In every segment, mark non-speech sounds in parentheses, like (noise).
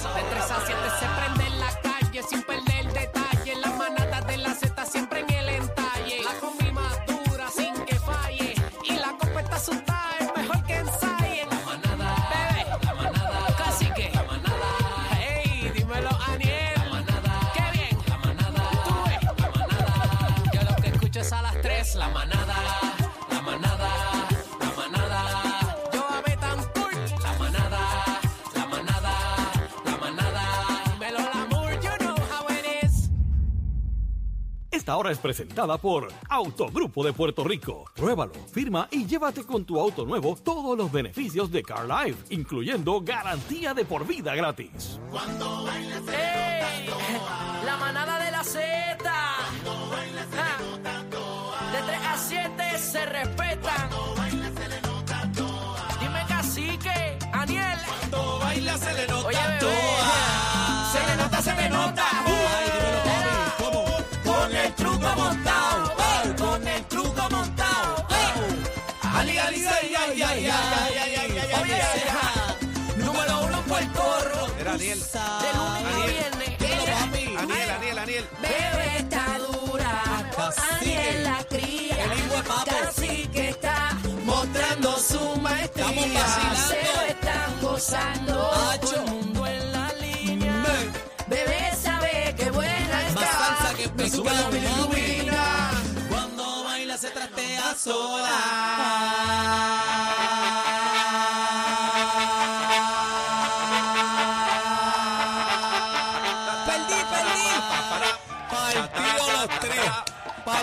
De 3 a 7 se prende Esta hora es presentada por Autogrupo de Puerto Rico. Pruébalo, firma y llévate con tu auto nuevo todos los beneficios de Car Life, incluyendo garantía de por vida gratis. ¡Ey! (laughs) La manada de la Z. Ja. De 3 a 7 se respetan. Aniel. De lunes a Aniel. viernes. Papi. Aniel, Aniel, Aniel. Bebé está dura. Aniel la cría, El hijo de papo. Cacique está mostrando su maestría. Se lo están gozando, todo el mundo en la línea. Bebé sabe que buena está. Más salsa que bilirrubina. Cuando baila se trastea sola.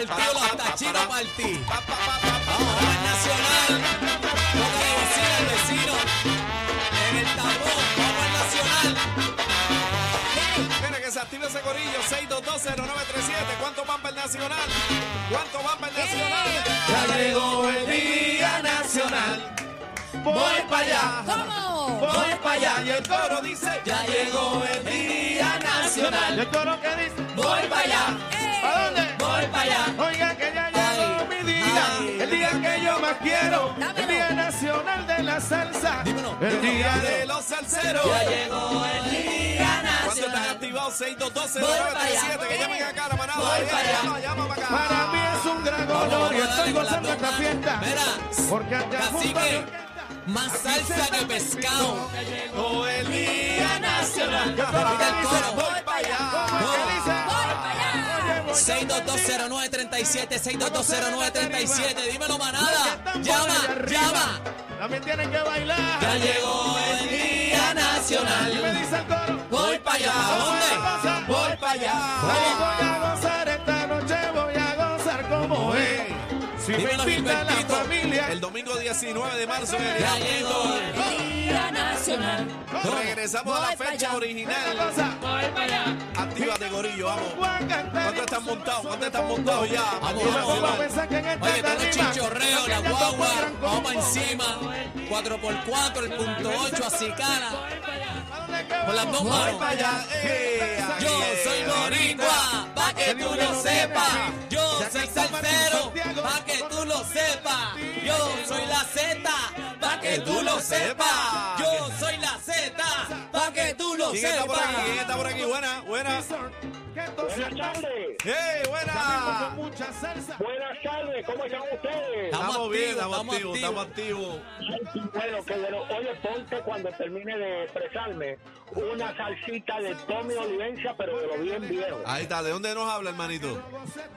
Partido los tachinos partí. Vamos al Nacional. Toca de bocina el vecino. En el tapón. Vamos al Nacional. Mira que se active ese gorillo 6220937. ¿Cuánto van para el Nacional? ¿Cuánto van para el Nacional? Ya llegó el día nacional. Voy para allá. ¿Cómo? Voy para allá. Y el coro dice: Ya llegó el día nacional. ¿El coro qué dice? Voy para allá. ¿A dónde? Voy para allá. Oiga que ya llegó mi día, ay. el día que yo más quiero, el día nacional de la salsa, Dímelo. el día de los salseros. Ya llegó el día nacional. ¿Cuánto están activados? 6220937. Que llamen acá a la manada. Voy para allá. Llama, llama para acá. Para mí es un gran honor y estoy gozando esta fiesta. Mira, Porque allá junto más salsa que pescado. Llegó el día nacional. Voy para allá. 6220937, 6220937, dímelo manada, llama, llama. También tienen que bailar. Ya llegó domingo 19 de marzo. Ya llegó el Día nacional. Regresamos a la Voy fecha allá. original. Actívate, Gorillo, vamos. voy ¿Cuánto están montados? ¿Cuánto están montados ya? Que en esta Oye, todo el tarima, chichorreo, la guagua, vamos encima. 4x4, el punto 8, así cara. Con las dos manos. allá, eh, Yo soy boricua, pa' que tú lo sepas. Yo soy salsero, pa' que tú lo sepas. Yo soy la Z, pa' que tú lo sepas. Yo soy la Z, pa' que tú ¿Quién está por aquí? ¿Quién está por aquí? Buena, buena. que Buenas tardes. ¡Hey, buena! mucha salsa. Buenas tardes, ¿cómo están ustedes? Estamos bien, estamos estamos activos, estamos activos. Ay, Bueno, qué bueno. Oye, ponte cuando termine de expresarme una salsita de Tommy Olivencia, pero de lo bien viejo. Ahí está, ¿de dónde nos habla, hermanito?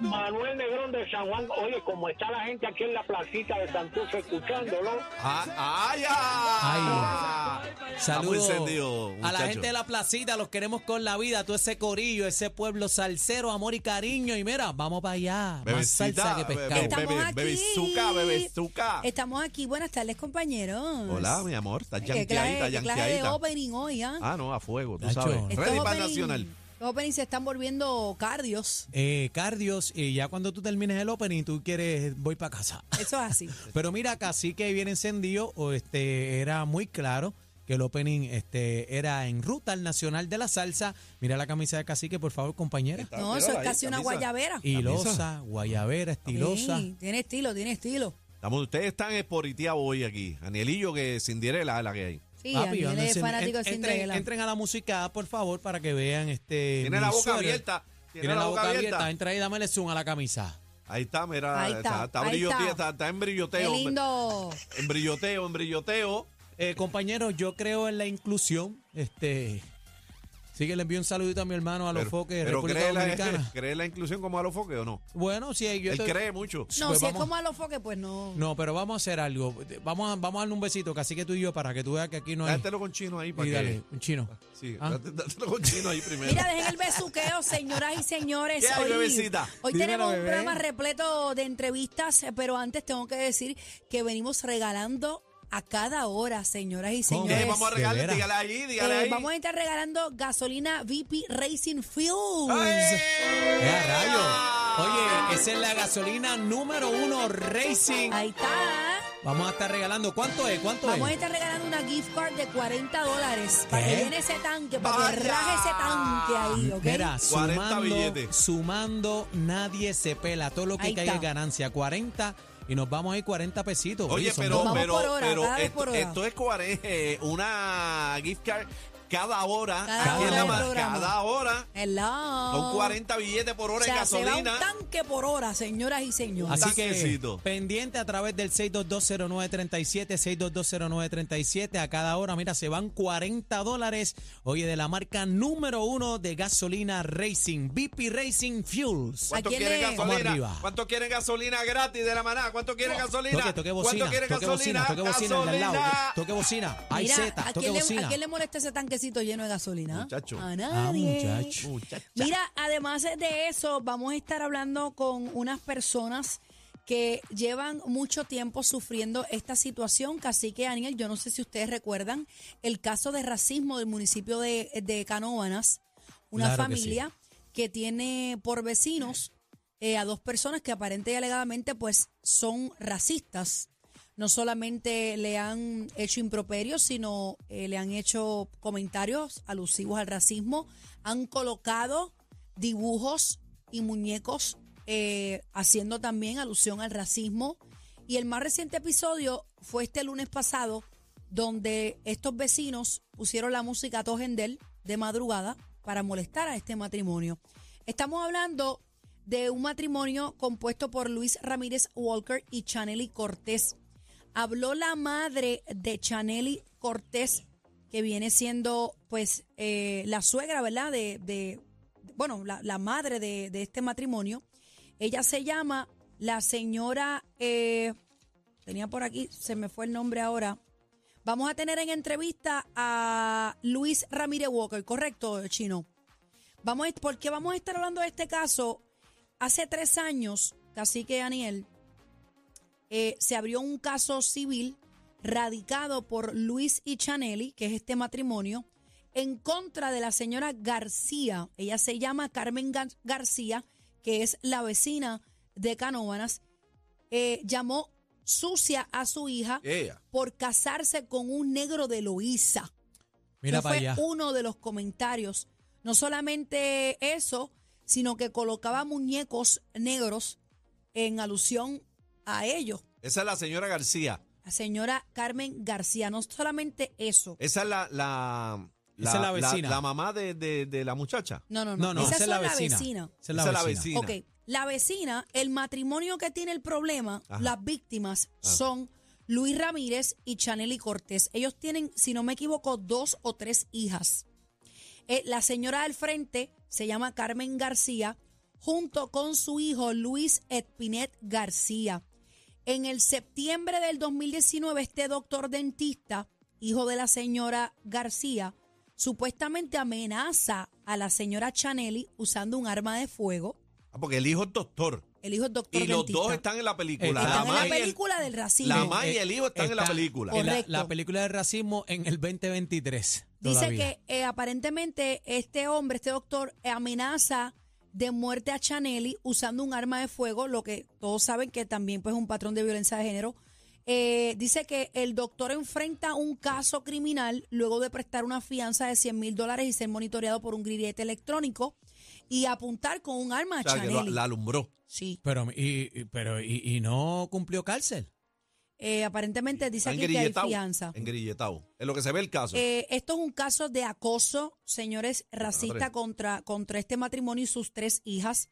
Manuel Negrón de San Juan. Oye, como está la gente aquí en la placita de Santurce escuchándolo. Ah, ¡Ah, ya! Está muy Saludos encendido, a la gente de la placita, los queremos con la vida, todo ese corillo, ese pueblo salsero, amor y cariño. Y mira, vamos para allá. Más salsa que Bebecita, pescado. bebé, Estamos bebé, aquí. bebezuca, bebezuca. Estamos aquí. Buenas tardes, compañeros. Hola, mi amor, estás ¿Qué clase, yanqueadita, clase de yanqueadita. opening hoy, ah? Ah, no, a fuego, tú Nacho. sabes. Ready para opening- Nacional. Los openings se están volviendo cardios. Eh, cardios, y ya cuando tú termines el opening, tú quieres, voy para casa. Eso es así. (laughs) Pero mira, casi que viene encendido, o este, era muy claro que el opening este, era en ruta al Nacional de la Salsa. Mira la camisa de cacique, por favor, compañera. No, eso es casi una guayabera. Hilosa, guayabera, estilosa. Sí, tiene estilo, tiene estilo. Estamos, ustedes están esporiteados hoy aquí. Anielillo que sin diré la, la que hay. Sí, Papi, Daniel ando es fanático de en- entren, a la música, por favor, para que vean este. Tiene la boca abierta. Tiene, la boca abierta. Entra ahí, dámele zoom a la camisa. Ahí está, mira. Ahí está, está, ahí brilloteo, está. está, está en Qué brilloteo. lindo. En brilloteo, en brilloteo. Eh, compañeros, yo creo en la inclusión. Este. Sí que le envío un saludito a mi hermano a los Pero, foques de pero República ¿cree, la, Dominicana. (laughs) ¿cree la inclusión como a los foques o no? Bueno, sí, yo Él cree mucho. No, Pues si es vamos- como a los foques, pues no. No, pero vamos a hacer algo. Vamos a, vamos a darle un besito, casi que tú y yo, para que tú veas que aquí no hay. Dátelo con chino ahí para Y que. dale, un chino. Sí, Ah. date- dátelo con chino ahí primero. Mira, dejen el besuqueo, señoras y señores. (laughs) ¿Qué hay, hoy bebecita? hoy Dímelo, tenemos un bebé. programa repleto de entrevistas, pero antes tengo que decir que venimos regalando a cada hora, señoras y ¿Cómo? ¿Qué señores. vamos a regalar? Dígale ahí, dígale Eh, ahí. vamos a estar regalando gasolina VP Racing Fuels. ¡Ay! ¡Eh, a rayo! Oye, esa es la gasolina número uno Racing. Ahí está. Vamos a estar regalando. ¿Cuánto es? ¿Cuánto Vamos a es? estar regalando una gift card de 40 dólares para que ese tanque, para que Vaya. raje ese tanque ahí, ¿ok? Mira, 40 sumando, billetes. sumando, nadie se pela. Todo lo que Ahí caiga es ganancia. 40 y nos vamos a ir 40 pesitos. Oye, pero, pero, hora, pero esto, esto es eh, una gift card cada hora. Cada aquí en hora la del ma- programa. cada hora. Hello. Son 40 billetes por hora o sea, en se va un gasolina. tanque por hora, señoras y señores. Así que tanquecito. pendiente a través del 6220937, 6220937 a cada hora. Mira, se van 40 dólares. Oye, de la marca número uno de gasolina Racing, BP Racing Fuels. ¿Cuánto ¿A quién quieren le- Vamos gasolina? ¿Cuánto quieren gasolina gratis de la maná? ¿Cuánto quieren gasolina? Toque, toque bocina, ¿Cuánto quieren toque gasolina? bocina, toque bocina, el de al lado. Gasolina. Toque bocina. Hay Mira, Z, ¿a toque quién, le, bocina. ¿a quién le molesta ese tanquecito lleno de gasolina? Muchacho. A Ah, nadie. muchacho. Muchacha. Mira, además de eso, vamos a estar hablando con unas personas que llevan mucho tiempo sufriendo esta situación. Cacique Daniel, yo no sé si ustedes recuerdan el caso de racismo del municipio de, de Canóvanas, una Claro que familia que tiene por vecinos eh, a dos personas que aparente y alegadamente pues son racistas. No solamente le han hecho improperios, sino eh, le han hecho comentarios alusivos al racismo. Han colocado dibujos y muñecos eh, haciendo también alusión al racismo. Y el más reciente episodio fue este lunes pasado, donde estos vecinos pusieron la música a todo gendel de madrugada para molestar a este matrimonio. Estamos hablando de un matrimonio compuesto por Luis Ramírez Walker y Chaneli Cortés. Habló la madre de Chaneli Cortés, que viene siendo pues eh, la suegra, ¿verdad? De, de- bueno, la, la madre de, de este matrimonio. Ella se llama la señora, eh, tenía por aquí, se me fue el nombre ahora. Vamos a tener en entrevista a Luis Ramírez Walker, ¿correcto, Chino? Vamos a, ¿Por qué vamos a estar hablando de este caso? Hace tres años, Cacique Daniel, eh, se abrió un caso civil radicado por Luis y Chaneli, que es este matrimonio, en contra de la señora García. Ella se llama Carmen Gar- García, que es la vecina de Canóvanas. Eh, llamó sucia a su hija Ella. por casarse con un negro de Loíza. Mira Ese para fue allá. uno de los comentarios. No solamente eso, sino que colocaba muñecos negros en alusión a ellos. Esa es la señora García. La señora Carmen García. No solamente eso. Esa es la, la, Esa es la vecina. La, mamá de, de, de la muchacha. No, no, no. No, no, Esa esa es la vecina. vecina. Esa es la Esa es la vecina. vecina. Ok, la vecina, el matrimonio que tiene el problema, Ajá. las víctimas Ah. son Luis Ramírez y Chaneli Cortés. Ellos tienen, si no me equivoco, dos o tres hijas. Eh, la señora del frente se llama Carmen García, junto con su hijo Luis Espinet García. En el septiembre del 2019, este doctor dentista, hijo de la señora García, supuestamente amenaza a la señora Chaneli usando un arma de fuego. Ah, porque el hijo es doctor. El hijo es doctor Y los dentista. dos están en la película. Están la en mamá la y el- película del racismo. La mamá y el hijo están en la película. en la-. La, película de racismo en el 2023. Dice todavía. que eh, aparentemente este hombre, este doctor, eh, amenaza de muerte a Chaneli usando un arma de fuego, lo que todos saben que también pues, es un patrón de violencia de género. Eh, dice que el doctor enfrenta un caso criminal luego de prestar una fianza de 100 mil dólares y ser monitoreado por un grillete electrónico y apuntar con un arma a O sea, que lo- Chaneli. la alumbró. Sí. Pero, y, y- pero y, y no cumplió cárcel. Eh, aparentemente dice aquí que hay fianza. engrillettado. Es lo que se ve el caso. Eh, esto es un caso de acoso, señores, racista contra, contra este matrimonio y sus tres hijas.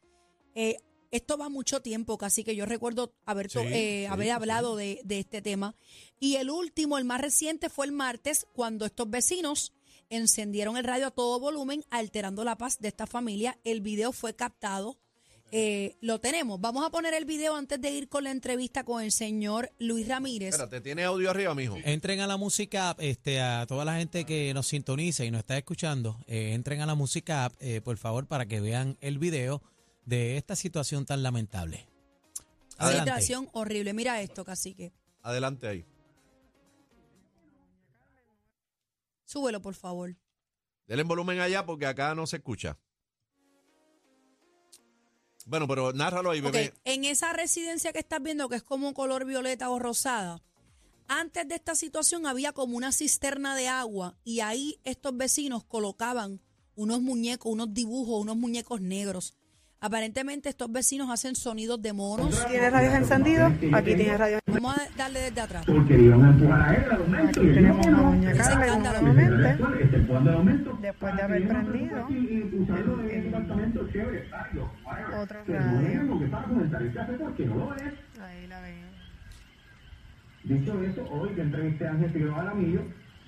Eh, esto va mucho tiempo, casi que yo recuerdo haber, to- Sí, sí, haber sí. hablado de, de este tema. Y el último, el más reciente, fue el martes, cuando estos vecinos encendieron el radio a todo volumen, alterando la paz de esta familia. El video fue captado. Eh, lo tenemos. Vamos a poner el video antes de ir con la entrevista con el señor Luis Ramírez. Espérate, ¿tiene audio arriba, mijo? Entren a la música app, este, a toda la gente que nos sintoniza y nos está escuchando, eh, entren a la música app, eh, por favor, para que vean el video de esta situación tan lamentable. Adelante. Situación horrible. Mira esto, cacique. Adelante ahí. Súbelo, por favor. Denle volumen allá porque acá no se escucha. Bueno, pero nárralo ahí, bebé. en esa residencia que estás viendo, que es como color violeta o rosada, antes de esta situación había como una cisterna de agua y ahí estos vecinos colocaban unos muñecos, unos dibujos, unos muñecos negros. Aparentemente estos vecinos hacen sonidos de monos. ¿Tiene radios encendidos? Aquí tiene radios Vamos a darle desde atrás. Porque iban a empujar a él al aumento. Aquí tenemos una doña después de haber prendido Pero no es radio. Ahí la ven. Dicho eso, hoy que entrevisté a Ángel Figueroa.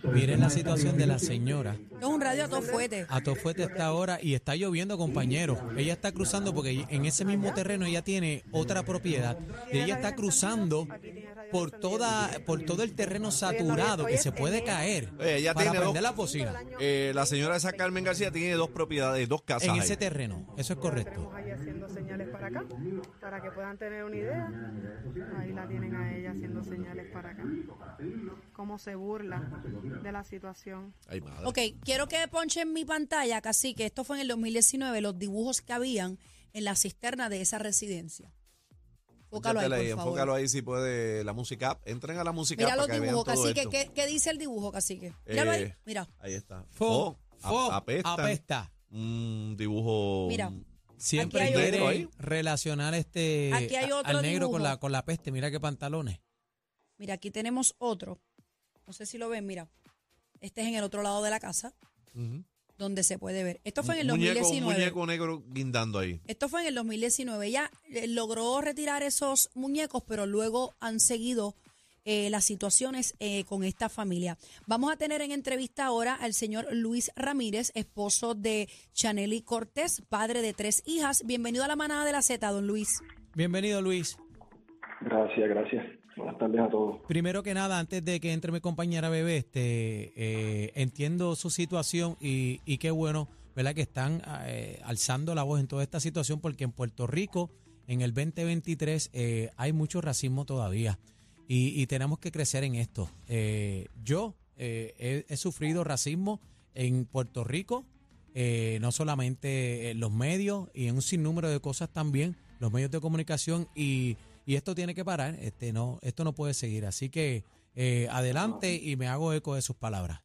Miren la situación de la señora. Es un radio a todo fuete. A Tofuete está ahora y está lloviendo, compañeros. Ella está cruzando porque en ese mismo terreno ella tiene otra propiedad y ella está cruzando por toda por todo el terreno saturado que se puede caer Oye, ella para tiene dos- la bocina Eh, la señora esa Carmen García tiene dos propiedades, dos casas. en ahí. ese terreno. Eso es correcto. Tenemos ahí haciendo señales para acá, para que puedan tener una idea. Ahí la tienen a ella haciendo señales para acá. Cómo se burla de la situación. Ay, madre. Ok, quiero que ponche en mi pantalla, casi que esto fue en el 2019, los dibujos que habían en la cisterna de esa residencia. Fócalo ahí, por favor. enfócalo ahí si puede la música. Entren a la música Mira los dibujos, cacique. ¿Qué, qué dice el dibujo, cacique? Míralo ahí, Eh, mira. Ahí está. Fo, fo, ap- apesta. apesta. Un dibujo. Mira. Siempre quiere relacionar este Aquí hay otro al negro con la con la peste. Mira qué pantalones. Mira, aquí tenemos otro. No sé si lo ven, mira. Este es en el otro lado de la casa, donde se puede ver. Esto fue en el muñeco, un 2019. muñeco negro guindando ahí. Esto fue en el 2019. Ella eh, logró retirar esos muñecos, pero luego han seguido eh, las situaciones eh, con esta familia. Vamos a tener en entrevista ahora al señor Luis Ramírez, esposo de Chaneli Cortés, padre de tres hijas. Bienvenido a la manada de la Z, don Luis. Bienvenido, Luis. Gracias, gracias. Buenas tardes a todos. Primero que nada, antes de que entre mi compañera bebé, este, eh, entiendo su situación y, y qué bueno, ¿verdad? Que están eh, alzando la voz en toda esta situación porque en Puerto Rico, en el 2023, eh, hay mucho racismo todavía y, y tenemos que crecer en esto. Yo he, he sufrido racismo en Puerto Rico, no solamente en los medios y en un sinnúmero de cosas también, los medios de comunicación y, y esto tiene que parar, este no, esto no puede seguir. Así que eh, adelante y me hago eco de sus palabras.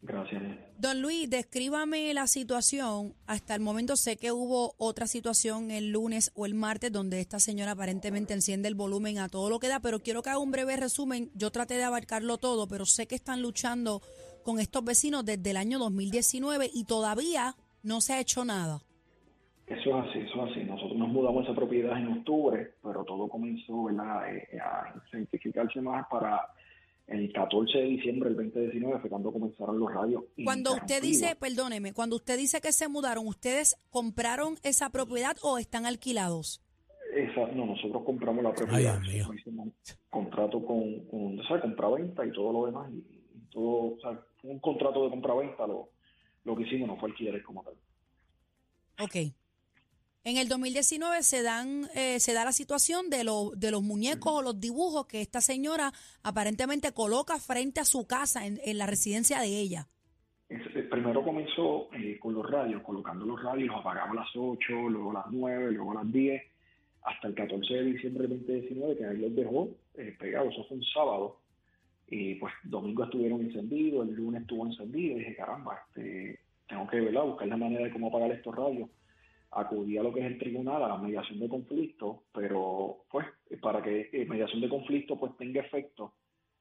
Gracias. Don Luis, descríbame la situación. Hasta el momento sé que hubo otra situación el lunes o el martes donde esta señora aparentemente enciende el volumen a todo lo que da, pero quiero que haga un breve resumen. Yo traté de abarcarlo todo, pero sé que están luchando con estos vecinos desde el año 2019 y todavía no se ha hecho nada. Eso es así, eso es así. Mudamos esa propiedad en octubre, pero todo comenzó ¿verdad? Eh, a intensificarse más para el 14 de diciembre del 2019, fue cuando comenzaron los radios. Cuando usted dice, perdóneme, cuando usted dice que se mudaron, ¿ustedes compraron esa propiedad o están alquilados? Esa, no, nosotros compramos la propiedad. Ay, Dios mío. Contrato con, con o sea, compraventa y todo lo demás. Y, y todo, o sea, un contrato de compraventa lo, lo que hicimos, no fue alquiler como tal. Ok. En el 2019 se dan eh, se da la situación de, lo- de los muñecos o los dibujos que esta señora aparentemente coloca frente a su casa en, la residencia de ella. Eh, primero comenzó eh, con los radios, colocando los radios, apagaba a las 8, luego a las 9, luego a las 10, hasta el 14 de diciembre del 2019, que ahí los dejó eh, pegados, eso fue un sábado, y pues domingo estuvieron encendidos, el lunes estuvo encendido, dije, caramba, este, tengo que ¿verdad? buscar la manera de cómo apagar estos radios. Acudí a lo que es el tribunal, a la mediación de conflicto, pero pues para que eh, mediación de conflicto pues tenga efecto,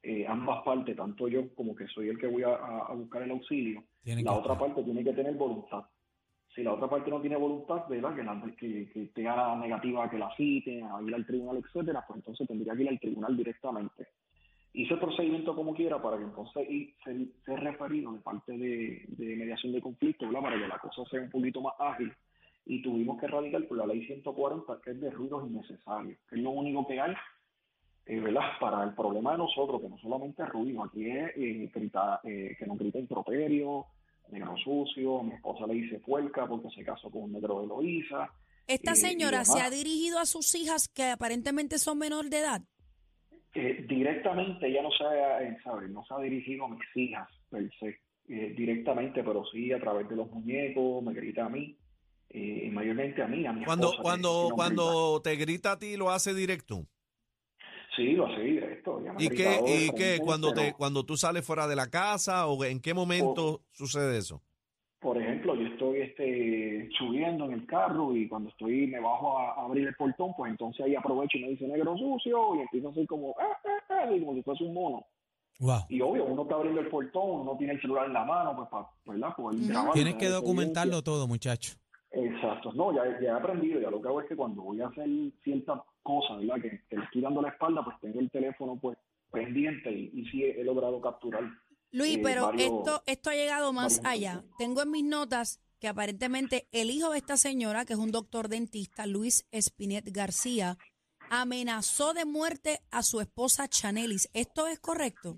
eh, ambas partes, tanto yo como que soy el que voy a, buscar el auxilio, Tienen la otra estar. parte tiene que tener voluntad. Si la otra parte no tiene voluntad, ¿verdad? Que, la, que, que tenga la negativa que la citen, a ir al tribunal, etcétera, pues entonces tendría que ir al tribunal directamente. Hice el procedimiento como quiera para que entonces se referido de parte de, de mediación de conflicto, ¿verdad? Para que la cosa sea un poquito más ágil. Y tuvimos que erradicar por la ley 140, que es de ruidos innecesarios, que es lo único que hay eh, ¿verdad? Para el problema de nosotros, que no solamente es ruido, aquí es eh, grita- eh, que nos grita improperio, negro sucio, mi esposa le dice puerca porque se casó con un negro de Loíza. Esta Eh, señora se ha dirigido a sus hijas que aparentemente son menor de edad. Directamente ella no se, ha, ¿sabe? no se ha dirigido a mis hijas, per se, directamente, pero sí a través de los muñecos, me grita a mí, eh, y mayormente a mí, a mi Cuando, esposa. cuando, cuando te grita a ti, lo hace directo. Sí, lo hace directo. ¿Y qué, y qué cuando, te, cuando tú sales fuera de la casa o en qué momento sucede eso? Por ejemplo, yo estoy este, subiendo en el carro y cuando estoy me bajo a, a abrir el portón, pues entonces ahí aprovecho y me dice negro sucio y empiezo así como, ah, ah, ah, y como si fuese un mono. Wow. Y obvio, uno está abriendo el portón, uno tiene el celular en la mano, pues para ¿verdad? Tienes que documentarlo todo, muchacho. Exacto, no, ya, ya he aprendido, ya lo que hago es que cuando voy a hacer ciertas cosas, ¿verdad? Que, que le estoy dando la espalda, pues tengo el teléfono pues pendiente y, y sí he, he logrado capturar. Luis, eh, pero varios- esto, esto ha llegado más allá. Tengo en mis notas que aparentemente el hijo de esta señora, que es un doctor dentista, Luis Espinet García, amenazó de muerte a su esposa Chanelis. ¿Esto es correcto?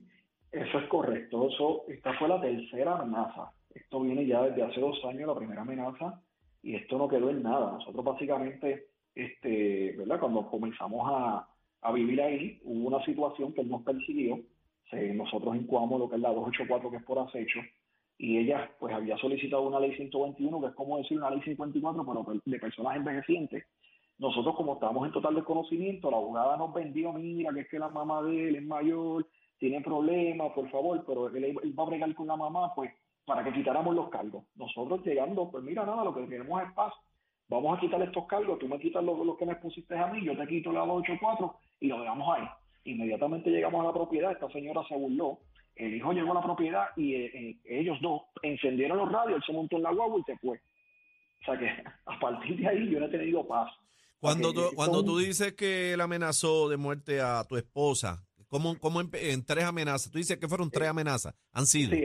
Eso es correcto. Eso, esta fue la tercera amenaza. Esto viene ya desde hace dos años, la primera amenaza, y esto no quedó en nada. Nosotros básicamente, este, ¿verdad? Cuando comenzamos a, a vivir ahí, hubo una situación que él nos persiguió. Nosotros incuamos lo que es la 284, que es por acecho, y ella pues había solicitado una ley 121, que es como decir una ley 54, pero de personas envejecientes. Nosotros, como estábamos en total desconocimiento, la abogada nos vendió, mira, que es que la mamá de él es mayor, tiene problemas, por favor, pero él, él va a bregar con la mamá, pues, para que quitáramos los cargos. Nosotros llegando, pues mira, nada, lo que queremos es paz. Vamos a quitar estos cargos, tú me quitas los lo que me pusiste a mí, yo te quito la 284 y lo dejamos ahí. Inmediatamente llegamos a la propiedad, esta señora se burló, el hijo llegó a la propiedad y eh, eh, ellos dos encendieron los radios, él se montó en la guagua y se fue. O sea que (laughs) a partir de ahí yo no he tenido paz. Cuando, tú, cuando tú dices que él amenazó de muerte a tu esposa, ¿cómo, cómo en tres amenazas? Tú dices que fueron tres amenazas. Han sido. Sí,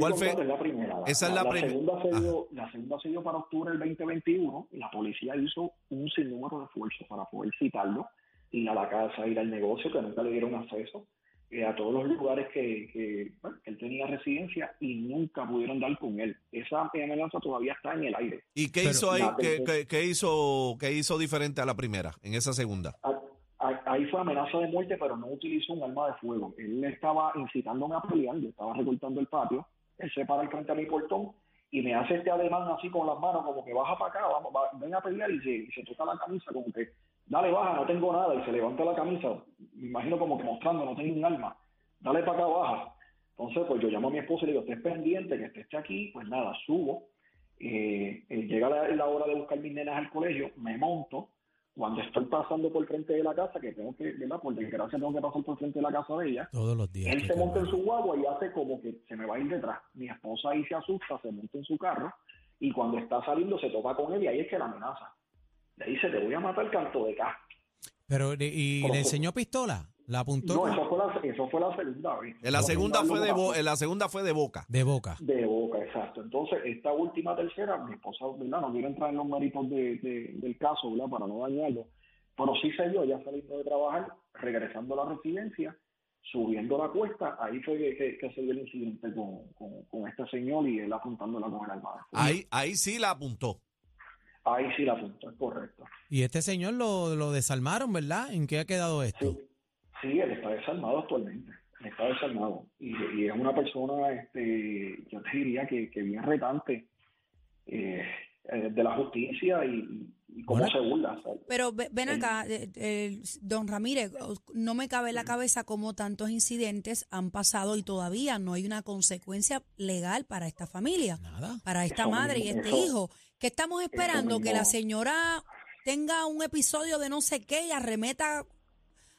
¿Cuál fue? es la primera. La, Esa es la prim- segunda se dio, la segunda se dio para octubre del 2021 y la policía hizo un sinnúmero de esfuerzos para poder citarlo, ir a la casa, ir al negocio, que nunca le dieron acceso, eh, a todos los lugares que, que, bueno, que él tenía residencia y nunca pudieron dar con él. Esa amenaza todavía está en el aire. ¿Y qué Pero- hizo ahí? La ¿Qué, qué- qué hizo, qué hizo diferente a la primera, en esa segunda? A- a- Ahí fue amenaza de muerte, pero no utilizó un arma de fuego. Él estaba incitándome a pelear, yo estaba recortando el patio, se para al frente a mi portón y me hace este ademán así con las manos, como que baja para acá, vamos, va- ven a pelear y se, y toca la camisa, como que, dale, baja, no tengo nada, y se levanta la camisa, me imagino como que mostrando, no tengo un arma, dale para acá, baja. Entonces, pues yo llamo a mi esposa y le digo, estés pendiente, que esté aquí, pues nada, subo, eh, eh, llega la, la hora de buscar mis nenas al colegio, me monto, cuando estoy pasando por frente de la casa, que tengo que, ¿verdad? Por desgracia tengo que pasar por frente de la casa de ella, Todos los días. él se monta en su guagua y hace como que se me va a ir detrás. Mi esposa ahí se asusta, se monta en su carro y cuando está saliendo se topa con él y ahí es que la amenaza. Le dice, te voy a matar canto de acá. Pero, ¿y le enseñó pistola? ¿La apuntó No, eso fue la, eso fue la segunda vez. En la segunda fue de, bo- bo en la segunda fue de boca. de boca? De boca, exacto. Entonces, esta última tercera, mi esposa, ¿verdad? No quiero entrar en los méritos de, de- del caso, ¿verdad? Para no dañarlo. Pero sí se dio, ya saliendo de trabajar, regresando a la residencia, subiendo la cuesta, ahí fue que, que- que se dio el incidente con, con, con este señor y él apuntándola con el arma. Ahí, ahí sí la apuntó. Ahí sí la apuntó, es correcto. Y este señor lo, lo desarmaron, ¿verdad? ¿En qué ha quedado esto? Sí, sí, él está desarmado actualmente. Él está desarmado. Y, y es una persona, este, yo te diría que, que bien retante eh, eh, de la justicia y, y cómo Bueno. se burla. ¿sabes? Pero ve- ven acá, eh, eh, don Ramírez, no me cabe en la cabeza cómo tantos incidentes han pasado y todavía no hay una consecuencia legal para esta familia, Nada. para esta Eso madre y este eso- hijo. ¿Qué estamos esperando? Que la señora tenga un episodio de no sé qué y arremeta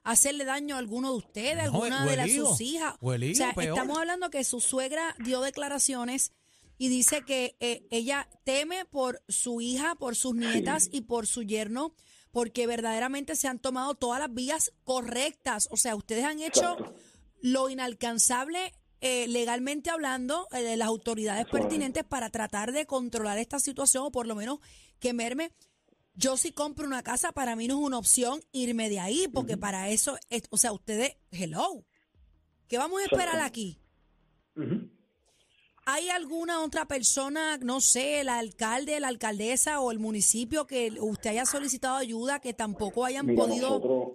hacerle daño a alguno de ustedes, a No, alguna de las sus hijas. o sea, peor. estamos hablando que su suegra dio declaraciones y dice que eh, ella teme por su hija, por sus nietas y por su yerno, porque verdaderamente se han tomado todas las vías correctas. O sea, ustedes han hecho Exacto. lo inalcanzable eh, legalmente hablando eh, de las autoridades pertinentes para tratar de controlar esta situación o por lo menos que merme. Yo si compro una casa, para mí no es una opción irme de ahí, porque para eso, es- o sea, ustedes, hello, ¿qué vamos a esperar aquí? ¿Hay alguna otra persona, no sé, el alcalde, la alcaldesa o el municipio que usted haya solicitado ayuda que tampoco hayan Mira, podido... nosotros,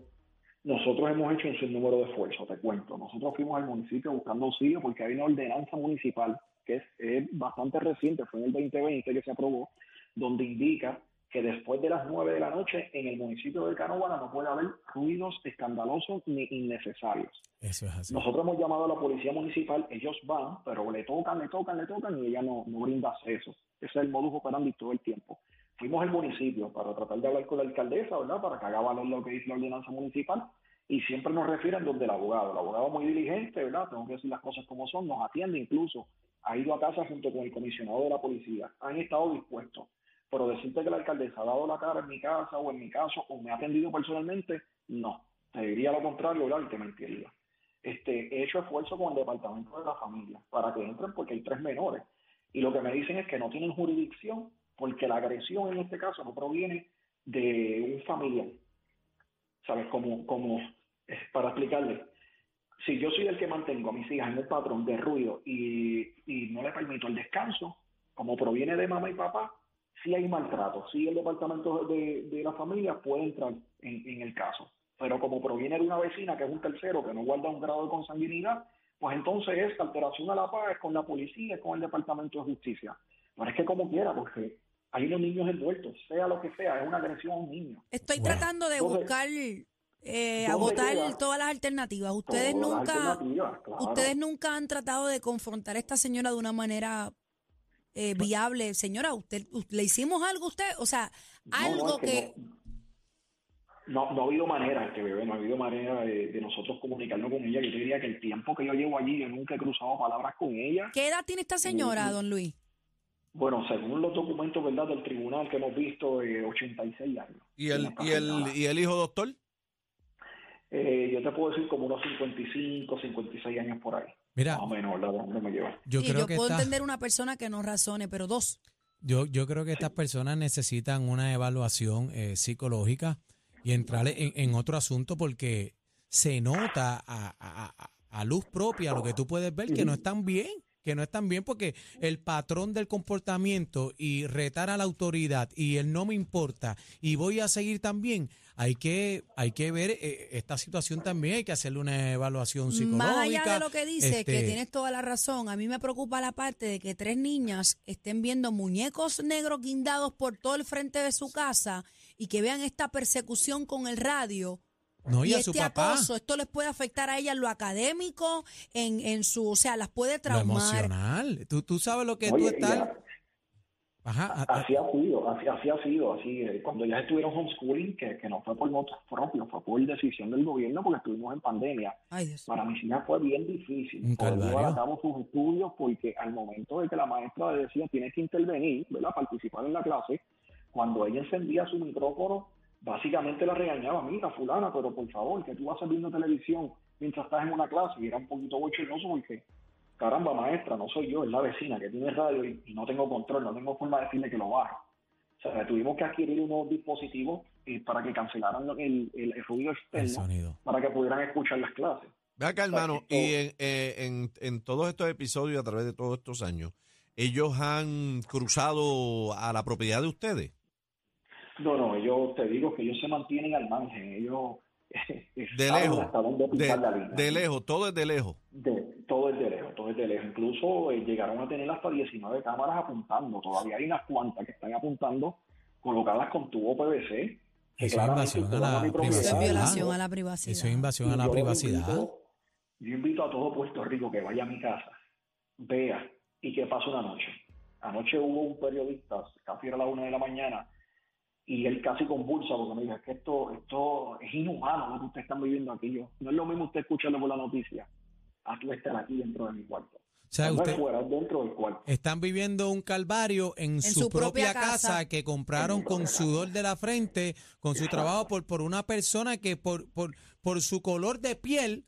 nosotros hemos hecho un sinnúmero de esfuerzos, te cuento. Nosotros fuimos al municipio buscando auxilio porque hay una ordenanza municipal que es, es bastante reciente, fue en el 2020 que se aprobó, donde indica que después de las 9 de la noche en el municipio de Canóvana no puede haber ruidos escandalosos ni innecesarios. Eso es así. Nosotros hemos llamado a la policía municipal, ellos van, pero le tocan, le tocan, le tocan y ella no, no brinda acceso. Ese es el modus operandi todo el tiempo. Fuimos al municipio para tratar de hablar con la alcaldesa, ¿verdad? Para que haga valer lo que dice la ordenanza municipal y siempre nos refieren donde el abogado. El abogado muy diligente, ¿verdad? Tengo que decir las cosas como son, nos atiende incluso, ha ido a casa junto con el comisionado de la policía, han estado dispuestos. Pero decirte que la alcaldesa ha dado la cara en mi casa o en mi caso o me ha atendido personalmente, no. Te diría lo contrario, ¿verdad? Y te mentiría este, he hecho esfuerzo con el departamento de la familia para que entren porque hay tres menores. Y lo que me dicen es que no tienen jurisdicción porque la agresión en este caso no proviene de un familiar. ¿Sabes? Como, como para explicarle, si yo soy el que mantengo a mis hijas en el patrón de ruido y, y no le permito el descanso, como proviene de mamá y papá, sí hay maltrato, sí el departamento de, de la familia puede entrar en, en el caso. Pero como proviene de una vecina que es un tercero que no guarda un grado de consanguinidad, pues entonces es alteración a la paz es con la policía, es con el departamento de justicia. Pero es que como quiera, porque hay unos niños envueltos, sea lo que sea, es una agresión a un niño. Estoy Bueno. tratando de ¿Dónde- buscar, eh, agotar todas las alternativas. Ustedes Todas nunca, alternativas, claro. ustedes nunca han tratado de confrontar a esta señora de una manera eh, viable. Señora, usted, le hicimos algo a usted, o sea, No, no, algo que, no, no, ha habido manera, este bebé, no ha habido manera de, de nosotros comunicarnos con ella. Yo te diría que el tiempo que yo llevo allí, yo nunca he cruzado palabras con ella. ¿qué edad tiene esta señora, don Luis? Bueno, según los documentos verdad del tribunal que hemos visto, eh, 86 años. ¿Y el, y, el. ¿Y el hijo doctor? Eh, yo te puedo decir como unos 55, 56 años por ahí. Mira, Más o menos, ¿verdad? ¿Dónde me lleva? yo Sí, creo yo que puedo esta- entender una persona que no razone, pero dos. Yo, yo creo que estas personas necesitan una evaluación eh, psicológica y entrar en, en otro asunto porque se nota a, a- a- a luz propia lo que tú puedes ver que no están bien, que no están bien porque el patrón del comportamiento y retar a la autoridad y el no me importa y voy a seguir también, hay que, hay que ver eh, esta situación también, hay que hacerle una evaluación psicológica. Más allá de lo que dice, que este, tienes toda la razón, a mí me preocupa la parte de que tres niñas estén viendo muñecos negros guindados por todo el frente de su casa y que vean esta persecución con el radio. No, y, y a su este papá. acoso, esto les puede afectar a ellas en lo académico, en, en su, o sea, las puede Lo traumar. emocional. Tú, tú sabes lo que tú Oye, estás. ya, Ajá. a- a- así ha sido, así, así ha sido. así eh, Cuando ya estuvieron homeschooling, que, que no fue por votos propios, fue por decisión del gobierno porque estuvimos en pandemia. Ay, Dios. Para mis hijas fue bien difícil Un poder llevar calvario. a cabo sus estudios porque al momento de que la maestra le decía tienes que intervenir, ¿verdad? participar en la clase, cuando ella encendía su micrófono, básicamente la regañaba, mira fulana, pero por favor, que tú vas a viendo televisión mientras estás en una clase y era un poquito bochornoso porque, caramba maestra, no soy yo, es la vecina que tiene radio y, y no tengo control, no tengo forma de decirle que lo baje. O sea, tuvimos que adquirir unos dispositivos eh, para que cancelaran el, el, el ruido el externo sonido. para que pudieran escuchar las clases. Ve acá, hermano, y en, eh, en, en todos estos episodios, a través de todos estos años, ¿ellos han cruzado a la propiedad de ustedes? No, no, yo te digo que ellos se mantienen al margen, ellos (laughs) De lejos. hasta dónde De, la línea. de lejos, todo es de lejos. De- todo es de lejos, todo es de lejos. Incluso eh, llegaron a tener hasta 19 cámaras apuntando, todavía hay unas cuantas que están apuntando colocadas con tubo PVC. Eso es invasión a la Eso es privacidad. violación a la privacidad. Eso es invasión a la yo privacidad. Invito, yo invito a todo Puerto Rico que vaya a mi casa, vea y que pase una noche. Anoche hubo un periodista, casi era la una de la mañana, y él casi convulsa porque me dijo, es que esto, esto es inhumano lo que ustedes están viviendo aquí. Yo, no es lo mismo usted escucharlo por la noticia, a tú estar aquí dentro de mi cuarto. O sea, no usted, fuera, dentro del cuarto. están viviendo un calvario en, su, su propia propia casa, casa. que compraron con sudor de la frente, con su trabajo por, por una persona que por, por, por su color de piel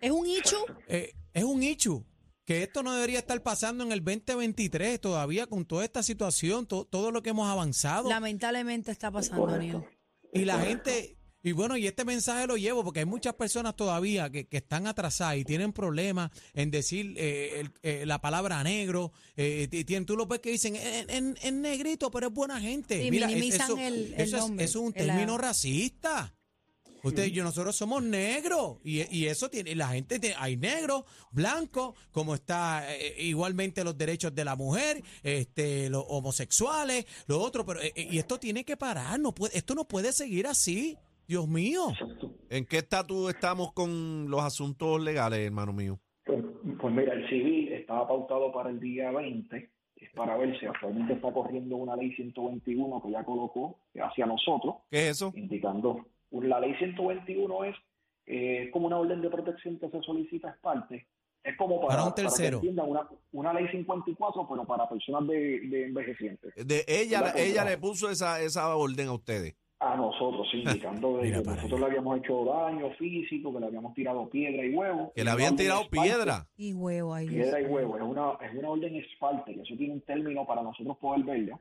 ¿Es un hecho? eh, es un ichu. Que esto no debería estar pasando en el 2023 todavía con toda esta situación, to- todo lo que hemos avanzado. Lamentablemente está pasando, Correcto. Aniel. Y la gente, y bueno, y este mensaje lo llevo porque hay muchas personas todavía que, que están atrasadas y tienen problemas en decir eh, el- eh, la palabra negro. Eh, ti- tienen, tú lo ves que dicen en, en- en negrito, pero es buena gente. Mira, minimizan eso, el- el eso es- nombre, eso es un el- término racista. Usted, yo, nosotros somos negros y, y eso tiene, la gente, tiene- hay negros, blancos, como está eh, igualmente los derechos de la mujer, este, los homosexuales, lo otro, pero eh, eh, y esto tiene que parar, no puede, esto no puede seguir así, Dios mío. ¿En qué estatus estamos con los asuntos legales, hermano mío? Pues, pues mira, el civil estaba pautado para el día 20, es para ver si actualmente está corriendo una ley 121 que ya colocó hacia nosotros, ¿Qué es eso? indicando, la ley 121 es eh, como una orden de protección que se solicita es parte, es como para, Para un que tercero. una, una ley 54, pero para personas de, de envejecientes. De ella, La ella le puso esa, esa orden a ustedes. A nosotros, sí, indicando de (laughs) que nosotros le habíamos hecho daño físico, que le habíamos tirado piedra y huevo. Que le habían tirado es piedra. Y huevo ahí. Piedra y huevo, es una, es una orden esparte, que eso tiene un término para nosotros poder verlo,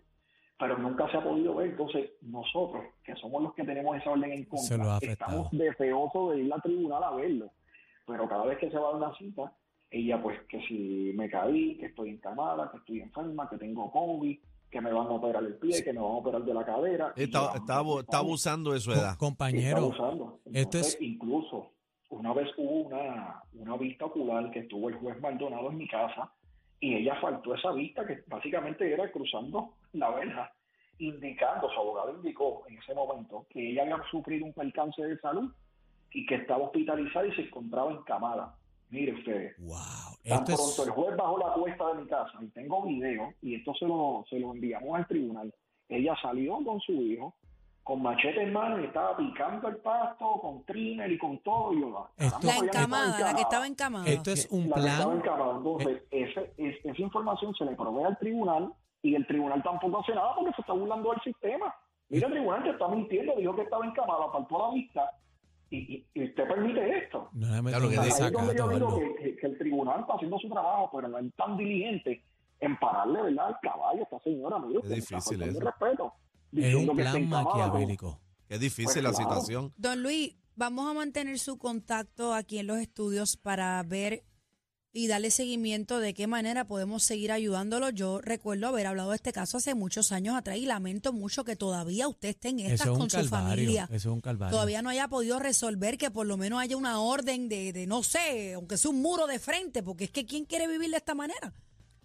pero nunca se ha podido ver. Entonces, nosotros, que somos los que tenemos esa orden en Se lo ha contra, estamos deseosos de ir al tribunal a verlo. Pero cada vez que se va a dar una cita, ella, pues, que si me caí, que estoy encamada, que estoy enferma, que tengo COVID, que me van a operar el pie, que me van a operar de la cadera. Está, está, abu- está abusando de su edad. está compañero, abusando. esto es- incluso una vez hubo una, una vista ocular que estuvo el juez Maldonado en mi casa y ella faltó esa vista que básicamente era cruzando la verja, indicando, su abogado indicó en ese momento que ella había sufrido un percance de salud y que estaba hospitalizada y se encontraba encamada. Mire ustedes, wow, Tan pronto el juez bajó la cuesta de mi casa y tengo video y esto se lo, se lo enviamos al tribunal. Ella salió con su hijo con machete en mano y estaba picando el pasto con trimmer y con todo. Y yo, Esto- caramba, La encamada, la que estaba encamada. esto es un La que estaba plan. Entonces, ese- es- esa información se le provee al tribunal y el tribunal tampoco hace nada porque se está burlando del sistema. Mira, el tribunal te está mintiendo, dijo que estaba encamada, faltó la vista y, y- usted permite esto. No metas Claro que Ahí yo digo que, que- que el tribunal está haciendo su trabajo, pero no es tan diligente en pararle, ¿verdad?, al caballo a esta señora. Mire, Es me difícil eso. respeto. Es un plan maquiavélico. Es difícil Pues la claro. situación. Don Luis, vamos a mantener su contacto aquí en los estudios para ver y darle seguimiento de qué manera podemos seguir ayudándolo. Yo recuerdo haber hablado de este caso hace muchos años atrás y lamento mucho que todavía usted esté en estas Eso es un con su calvario. familia. Eso es un calvario. Todavía no haya podido resolver que por lo menos haya una orden de, de, no sé, aunque sea un muro de frente, porque es que ¿quién quiere vivir de esta manera?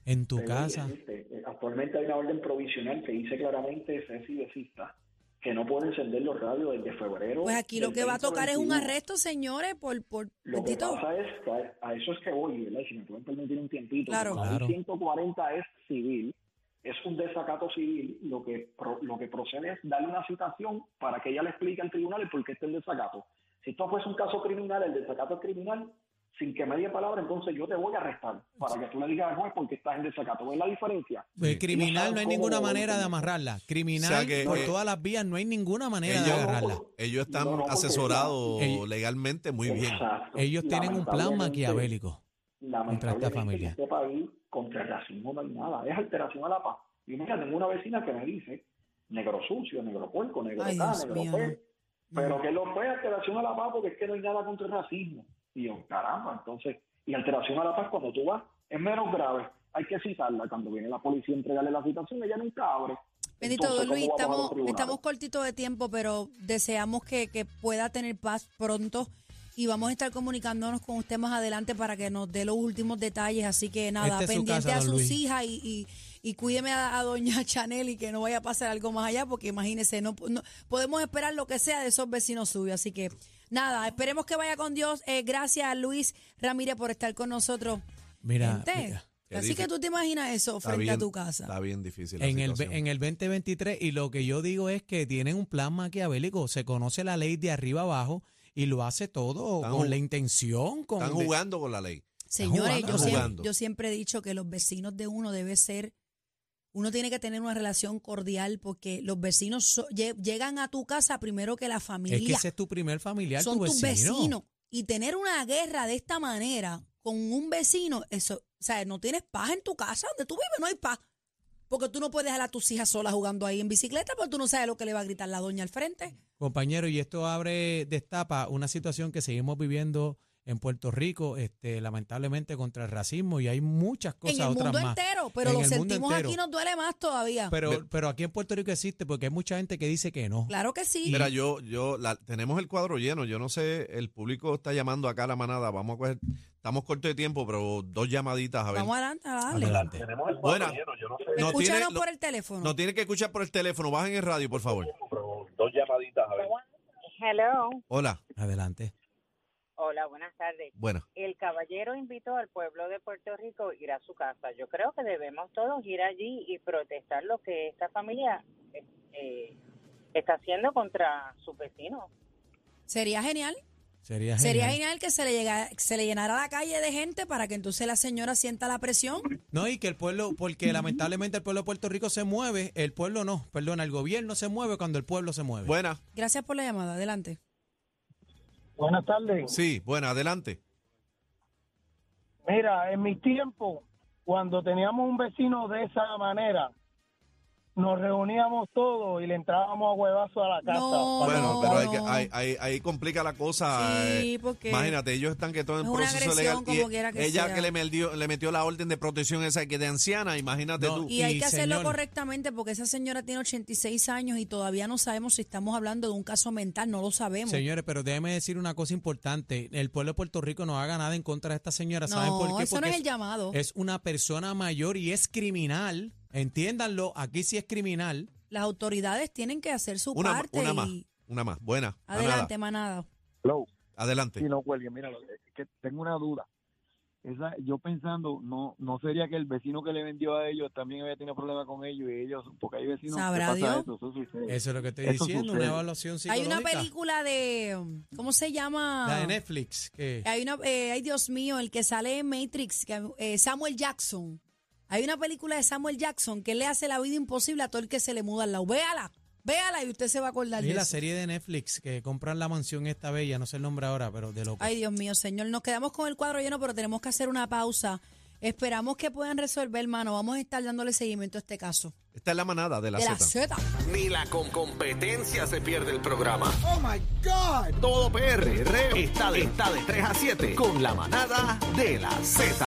En tu casa. existe. Eh, Actualmente hay una orden provisional que dice claramente Ceci Becista que no puede encender los radios desde febrero. Pues aquí lo que va a tocar es un 2021. arresto, señores, por, por Lo que pasa es que a, a eso es que voy, ¿verdad? Si me pueden permitir un tiempito. Claro. Claro. ley 140 es civil, es un desacato civil. Lo que pro- lo que procede es darle una citación para que ella le explique al tribunal el por qué está el desacato. Si esto fuese un caso criminal, el desacato es criminal, sin que media palabra, entonces yo te voy a arrestar para que tú le digas al juez por qué estás en desacato. ¿Ves la diferencia? Eh, criminal no hay ninguna manera de amarrarla. Criminal O sea que, por eh, todas las vías no hay ninguna manera de agarrarla. Ellos están No, no, porque asesorados Ellos- legalmente muy bien. Exacto. Ellos tienen un plan maquiavélico. contra esta familia. En este país, contra el racismo no hay nada. Es alteración a la paz. Y mira, tengo una vecina que me dice, negro sucio, negro puerco, negro Ay, negro pez. Pero que lo fue alteración a la paz porque es que no hay nada contra el racismo. Y yo, caramba, entonces, y alteración a la paz cuando tú vas, es menos grave. Hay que citarla. Cuando viene la policía a entregarle la citación, ella nunca abre. Bendito Entonces, Don Luis, ¿cómo vamos a los estamos, estamos cortitos de tiempo, pero deseamos que, que pueda tener paz pronto y vamos a estar comunicándonos con usted más adelante para que nos dé los últimos detalles. Así que nada, su pendiente casa, a sus Luis. hijas y, y, y cuídeme a, a doña (laughs) Chanel y que no vaya a pasar algo más allá, porque imagínese, no, no- podemos esperar lo que sea de esos vecinos suyos. Así que nada, esperemos que vaya con Dios. Eh, gracias a Luis Ramírez por estar con nosotros. Mira, Gente. mira, Qué Así que tú te imaginas eso Está frente a tu casa. Está bien difícil. la En el, en el 2023 y lo que yo digo es que tienen un plan maquiavélico, se conoce la ley de arriba abajo y lo hace todo Están con la intención, con Están de- jugando con la ley. Señores, yo, siempre, yo siempre he dicho que los vecinos de uno debe ser, uno tiene que tener una relación cordial porque los vecinos so- lle- llegan a tu casa primero que la es que familia. ese es tu primer familiar, Son tu tus vecino. vecinos. Y tener una guerra de esta manera con un vecino, eso, o sea, no tienes paz en tu casa, donde tú vives no hay paz. Porque tú no puedes dejar a tus hijas solas jugando ahí en bicicleta porque tú no sabes lo que le va a gritar la doña al frente. Compañero, y esto abre, destapa una situación que seguimos viviendo en Puerto Rico, este, lamentablemente contra el racismo y hay muchas cosas en el otras mundo más. entero, pero En lo sentimos entero. aquí nos duele más todavía. Pero, pero aquí en Puerto Rico existe porque hay mucha gente que dice que no. claro que sí. Mira, yo, yo, la- tenemos el cuadro lleno. Yo no sé, el público está llamando acá a la manada. Vamos a coger, estamos cortos de tiempo, pero dos llamaditas a ver. Vamos adelante, a darle. Adelante. Buena. No Escúchanos tiene, por el teléfono. no tiene que escuchar por el teléfono. Bajen el radio, por favor. Hello. Hola. Adelante. Hola, buenas tardes. Buena. El caballero invitó al pueblo de Puerto Rico a ir a su casa. Yo creo que debemos todos ir allí y protestar lo que esta familia eh, eh, está haciendo contra sus vecinos. Sería genial. Sería Sería genial. que se le, llega- se le llenara la calle de gente para que entonces la señora sienta la presión. No, y que el pueblo, porque lamentablemente el pueblo de Puerto Rico se mueve, el pueblo no, perdona, el gobierno se mueve cuando el pueblo se mueve. Buena. Gracias por la llamada. Adelante. Buenas tardes. Sí, buena. Adelante. Mira, en mi tiempo, cuando teníamos un vecino de esa manera, nos reuníamos todos y le entrábamos a huevazo a la casa. No, Bueno, no, pero hay que- no. ahí, ahí- ahí complica la cosa. Sí, eh, porque Imagínate, ellos están que todo en es proceso agresión legal. y como quiera que ella sea. que le metió, le metió la orden de protección esa que de anciana, imagínate No, tú. Y hay Y, que hacerlo señor- correctamente porque esa señora tiene 86 años y todavía no sabemos si estamos hablando de un caso mental, no lo sabemos. Señores, pero déjeme decir una cosa importante. El pueblo de Puerto Rico no haga nada en contra de esta señora. ¿Saben por qué? eso no Porque es el llamado. es una persona mayor y es criminal. Entiéndanlo, aquí sí es criminal. Las autoridades tienen que hacer su Una, parte una más, y una más. Buena. adelante, manada. Hello. Adelante. Sí, no cuelgue. Mira, es que tengo una duda. Esa, yo pensando, no no sería que el vecino que le vendió a ellos también había tenido problemas con ellos y ellos, porque hay vecinos que ¿Sabrá pasa Dios? eso, eso sucede. Eso es lo que estoy Eso diciendo, sucede. una evaluación Hay psicológica. una película de, ¿cómo se llama? La de Netflix. Que, Hay una, eh, ay Dios mío, el que sale en Matrix, que, eh, Samuel Jackson. Hay una película de Samuel Jackson que le hace la vida imposible a todo el que se le muda al lado. Véala, véala y usted se va a acordar y de la eso. serie de Netflix que compran la mansión esta bella, no sé el nombre ahora, pero de loco. Ay Dios mío, señor, nos quedamos con el cuadro lleno, pero tenemos que hacer una pausa. Esperamos que puedan resolver, hermano. Vamos a estar dándole seguimiento a este caso. Esta es la manada de la de la Z. Z. Ni la con competencia se pierde el programa. Oh my God. Todo PR está de, está de 3 a 7 con la manada de la Z.